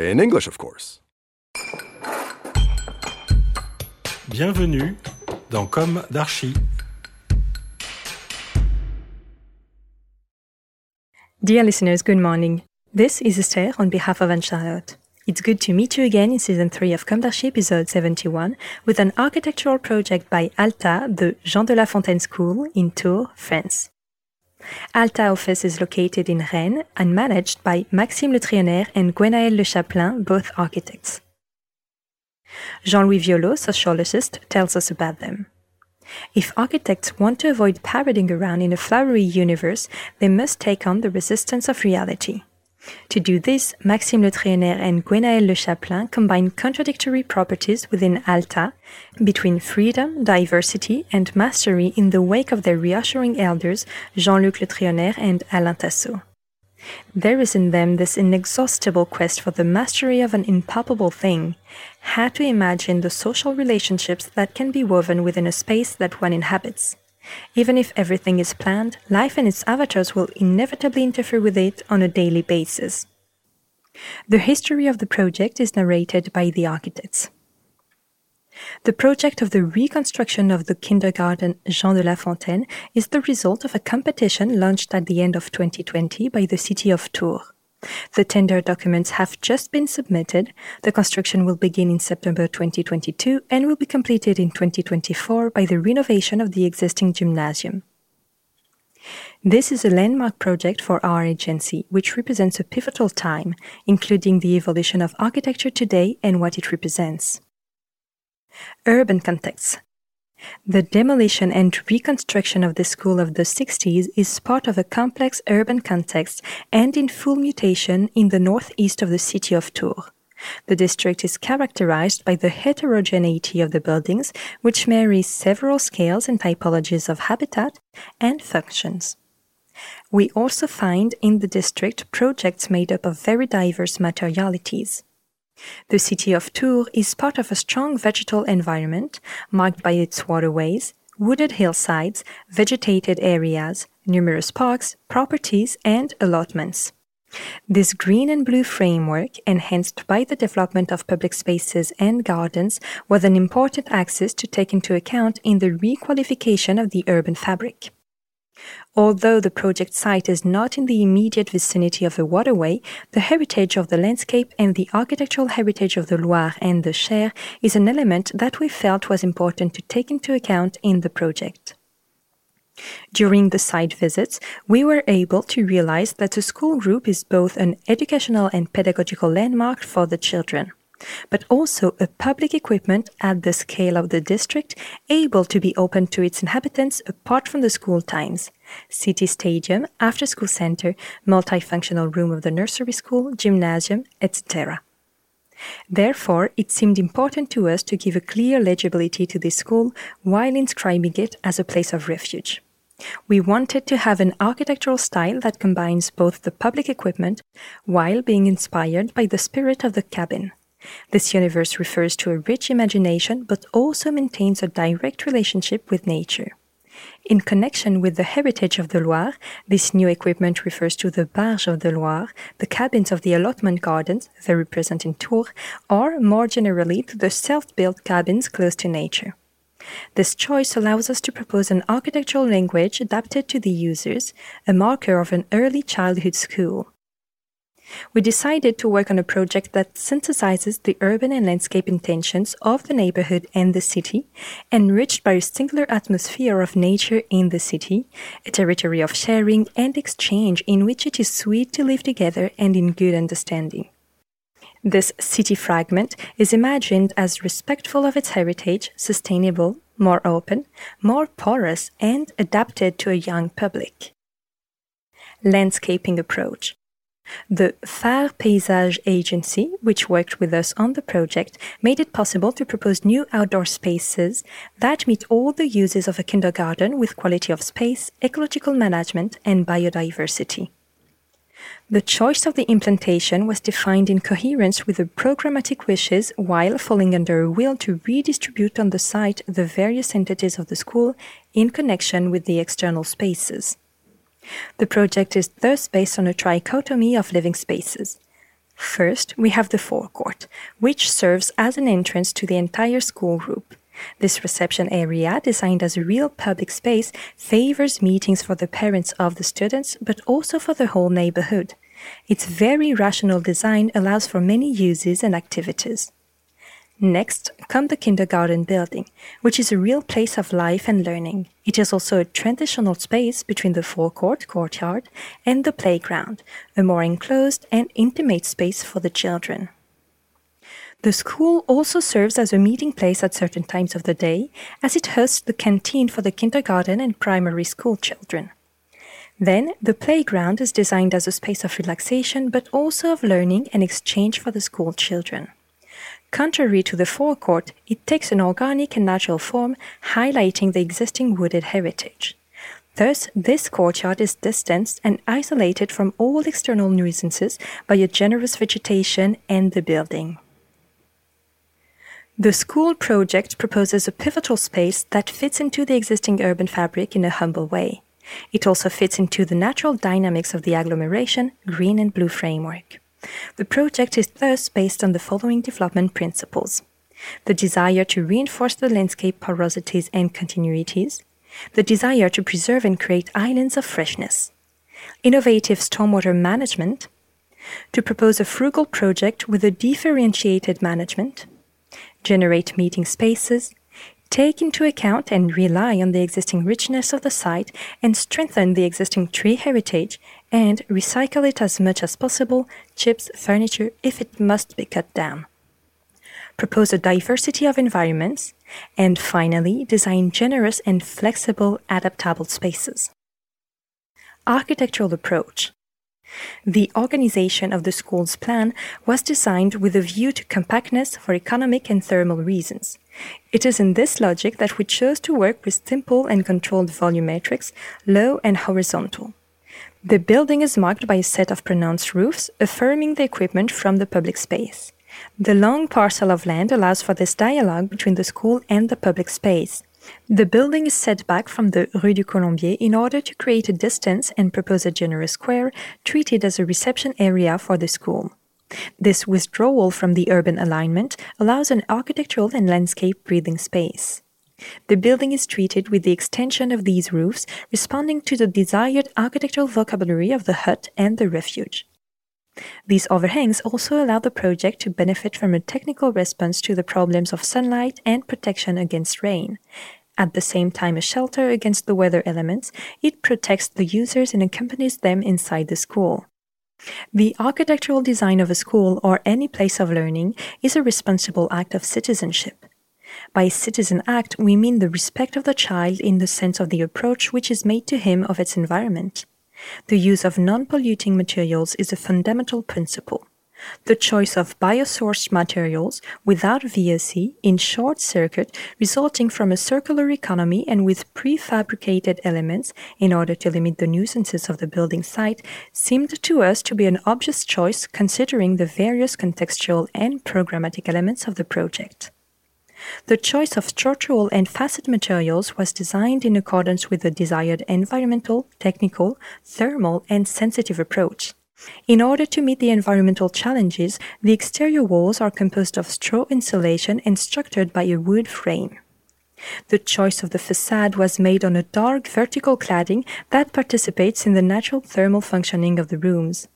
In English, of course. Bienvenue dans Com d'Archi. Dear listeners, good morning. This is Esther on behalf of Anne-Charlotte. It's good to meet you again in season 3 of Com d'Archi episode 71 with an architectural project by ALTA, the Jean de La Fontaine School in Tours, France. ALTA office is located in Rennes and managed by Maxime Le Trionnaire and Gwenaëlle Le Chaplin, both architects. Jean-Louis Violot, sociologist, tells us about them. If architects want to avoid parading around in a flowery universe, they must take on the resistance of reality. To do this, Maxime Le Trionnaire and Gwenaëlle Le Chaplin combine contradictory properties within Alta between freedom, diversity, and mastery in the wake of their reassuring elders Jean-Luc Le Trionnaire and Alain Tassot. There is in them this inexhaustible quest for the mastery of an impalpable thing, how to imagine the social relationships that can be woven within a space that one inhabits. Even if everything is planned, life and its avatars will inevitably interfere with it on a daily basis. The history of the project is narrated by the architects. The project of the reconstruction of the kindergarten Jean de La Fontaine is the result of a competition launched at the end of 2020 by the city of Tours. The tender documents have just been submitted. The construction will begin in September 2022 and will be completed in 2024 by the renovation of the existing gymnasium. This is a landmark project for our agency, which represents a pivotal time, including the evolution of architecture today and what it represents. Urban context. The demolition and reconstruction of the school of the 60s is part of a complex urban context and in full mutation in the northeast of the city of Tours. The district is characterized by the heterogeneity of the buildings, which marry several scales and typologies of habitat and functions. We also find in the district projects made up of very diverse materialities. The city of Tours is part of a strong vegetal environment marked by its waterways, wooded hillsides, vegetated areas, numerous parks, properties, and allotments. This green and blue framework, enhanced by the development of public spaces and gardens, was an important axis to take into account in the requalification of the urban fabric. Although the project site is not in the immediate vicinity of a waterway, the heritage of the landscape and the architectural heritage of the Loire and the Cher is an element that we felt was important to take into account in the project. During the site visits, we were able to realize that the school group is both an educational and pedagogical landmark for the children, but also a public equipment at the scale of the district able to be open to its inhabitants apart from the school times. City stadium, after school center, multifunctional room of the nursery school, gymnasium, etc. Therefore, it seemed important to us to give a clear legibility to this school while inscribing it as a place of refuge. We wanted to have an architectural style that combines both the public equipment while being inspired by the spirit of the cabin. This universe refers to a rich imagination but also maintains a direct relationship with nature. In connection with the heritage of the Loire, this new equipment refers to the barge of the Loire, the cabins of the allotment gardens, very present in Tours, or more generally to the self built cabins close to nature. This choice allows us to propose an architectural language adapted to the users, a marker of an early childhood school. We decided to work on a project that synthesizes the urban and landscape intentions of the neighborhood and the city, enriched by a singular atmosphere of nature in the city, a territory of sharing and exchange in which it is sweet to live together and in good understanding. This city fragment is imagined as respectful of its heritage, sustainable, more open, more porous, and adapted to a young public. Landscaping approach. The Phare Paysage Agency, which worked with us on the project, made it possible to propose new outdoor spaces that meet all the uses of a kindergarten with quality of space, ecological management, and biodiversity. The choice of the implantation was defined in coherence with the programmatic wishes while falling under a will to redistribute on the site the various entities of the school in connection with the external spaces. The project is thus based on a trichotomy of living spaces. First, we have the forecourt, which serves as an entrance to the entire school group. This reception area, designed as a real public space, favors meetings for the parents of the students, but also for the whole neighborhood. Its very rational design allows for many uses and activities. Next come the kindergarten building, which is a real place of life and learning. It is also a transitional space between the forecourt courtyard and the playground, a more enclosed and intimate space for the children. The school also serves as a meeting place at certain times of the day, as it hosts the canteen for the kindergarten and primary school children. Then, the playground is designed as a space of relaxation but also of learning and exchange for the school children. Contrary to the forecourt, it takes an organic and natural form, highlighting the existing wooded heritage. Thus, this courtyard is distanced and isolated from all external nuisances by a generous vegetation and the building. The school project proposes a pivotal space that fits into the existing urban fabric in a humble way. It also fits into the natural dynamics of the agglomeration, green and blue framework. The project is thus based on the following development principles. The desire to reinforce the landscape porosities and continuities, the desire to preserve and create islands of freshness, innovative stormwater management, to propose a frugal project with a differentiated management, generate meeting spaces, take into account and rely on the existing richness of the site and strengthen the existing tree heritage and recycle it as much as possible, chips, furniture, if it must be cut down. Propose a diversity of environments, and finally, design generous and flexible adaptable spaces. Architectural approach. The organization of the school's plan was designed with a view to compactness for economic and thermal reasons. It is in this logic that we chose to work with simple and controlled volumetrics, low and horizontal. The building is marked by a set of pronounced roofs, affirming the equipment from the public space. The long parcel of land allows for this dialogue between the school and the public space. The building is set back from the Rue du Colombier in order to create a distance and propose a generous square treated as a reception area for the school. This withdrawal from the urban alignment allows an architectural and landscape breathing space. The building is treated with the extension of these roofs, responding to the desired architectural vocabulary of the hut and the refuge. These overhangs also allow the project to benefit from a technical response to the problems of sunlight and protection against rain. At the same time, a shelter against the weather elements, it protects the users and accompanies them inside the school. The architectural design of a school or any place of learning is a responsible act of citizenship. By citizen act, we mean the respect of the child in the sense of the approach which is made to him of its environment. The use of non-polluting materials is a fundamental principle. The choice of biosourced materials without VOC in short circuit resulting from a circular economy and with prefabricated elements in order to limit the nuisances of the building site seemed to us to be an obvious choice considering the various contextual and programmatic elements of the project. The choice of structural and facet materials was designed in accordance with the desired environmental, technical, thermal, and sensitive approach. In order to meet the environmental challenges, the exterior walls are composed of straw insulation and structured by a wood frame. The choice of the facade was made on a dark vertical cladding that participates in the natural thermal functioning of the rooms.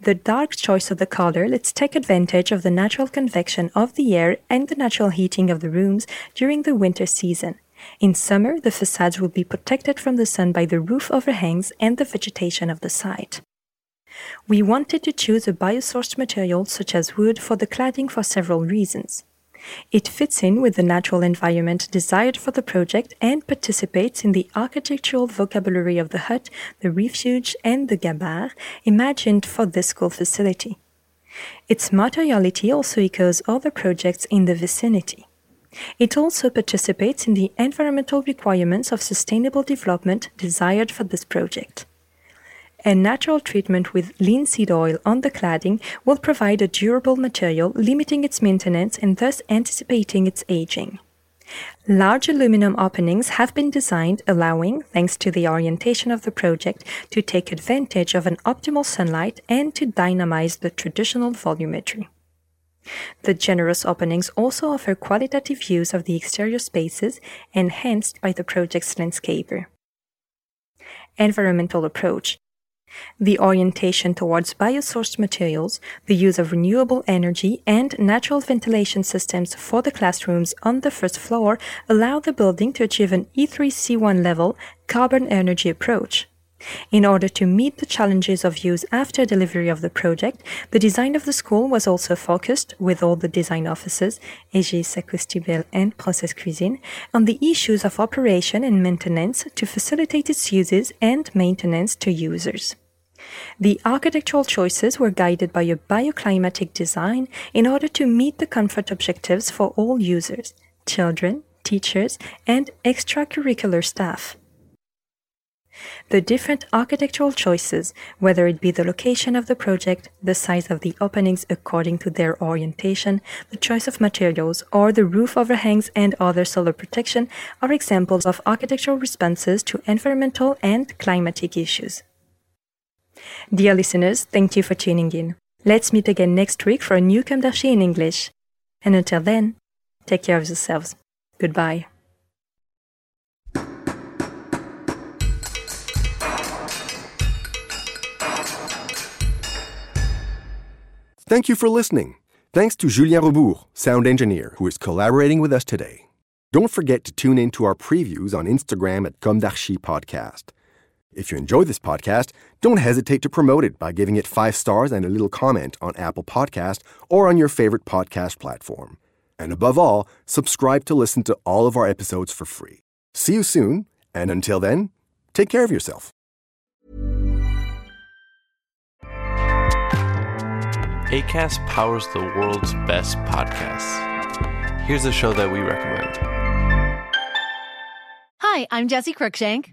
The dark choice of the color lets take advantage of the natural convection of the air and the natural heating of the rooms during the winter season. In summer, the facades will be protected from the sun by the roof overhangs and the vegetation of the site. We wanted to choose a biosourced material such as wood for the cladding for several reasons. It fits in with the natural environment desired for the project and participates in the architectural vocabulary of the hut, the refuge, and the gabare imagined for this school facility. Its materiality also echoes other projects in the vicinity. It also participates in the environmental requirements of sustainable development desired for this project. A natural treatment with linseed oil on the cladding will provide a durable material, limiting its maintenance and thus anticipating its aging. Large aluminum openings have been designed, allowing, thanks to the orientation of the project, to take advantage of an optimal sunlight and to dynamize the traditional volumetry. The generous openings also offer qualitative views of the exterior spaces, enhanced by the project's landscaper. Environmental approach. The orientation towards biosourced materials, the use of renewable energy, and natural ventilation systems for the classrooms on the first floor allow the building to achieve an E3C1 level carbon energy approach. In order to meet the challenges of use after delivery of the project, the design of the school was also focused, with all the design offices, Aegis, Acoustibel, and Process Cuisine, on the issues of operation and maintenance to facilitate its uses and maintenance to users. The architectural choices were guided by a bioclimatic design in order to meet the comfort objectives for all users, children, teachers, and extracurricular staff. The different architectural choices, whether it be the location of the project, the size of the openings according to their orientation, the choice of materials, or the roof overhangs and other solar protection, are examples of architectural responses to environmental and climatic issues. Dear listeners, thank you for tuning in. Let's meet again next week for a new d'Archi in English. And until then, take care of yourselves. Goodbye. Thank you for listening. Thanks to Julien Rebours, sound engineer, who is collaborating with us today. Don't forget to tune in to our previews on Instagram at Comme Podcast. If you enjoy this podcast, don't hesitate to promote it by giving it five stars and a little comment on Apple Podcast or on your favorite podcast platform. And above all, subscribe to listen to all of our episodes for free. See you soon, and until then, take care of yourself. ACAST powers the world's best podcasts. Here's a show that we recommend. Hi, I'm Jesse Cruikshank.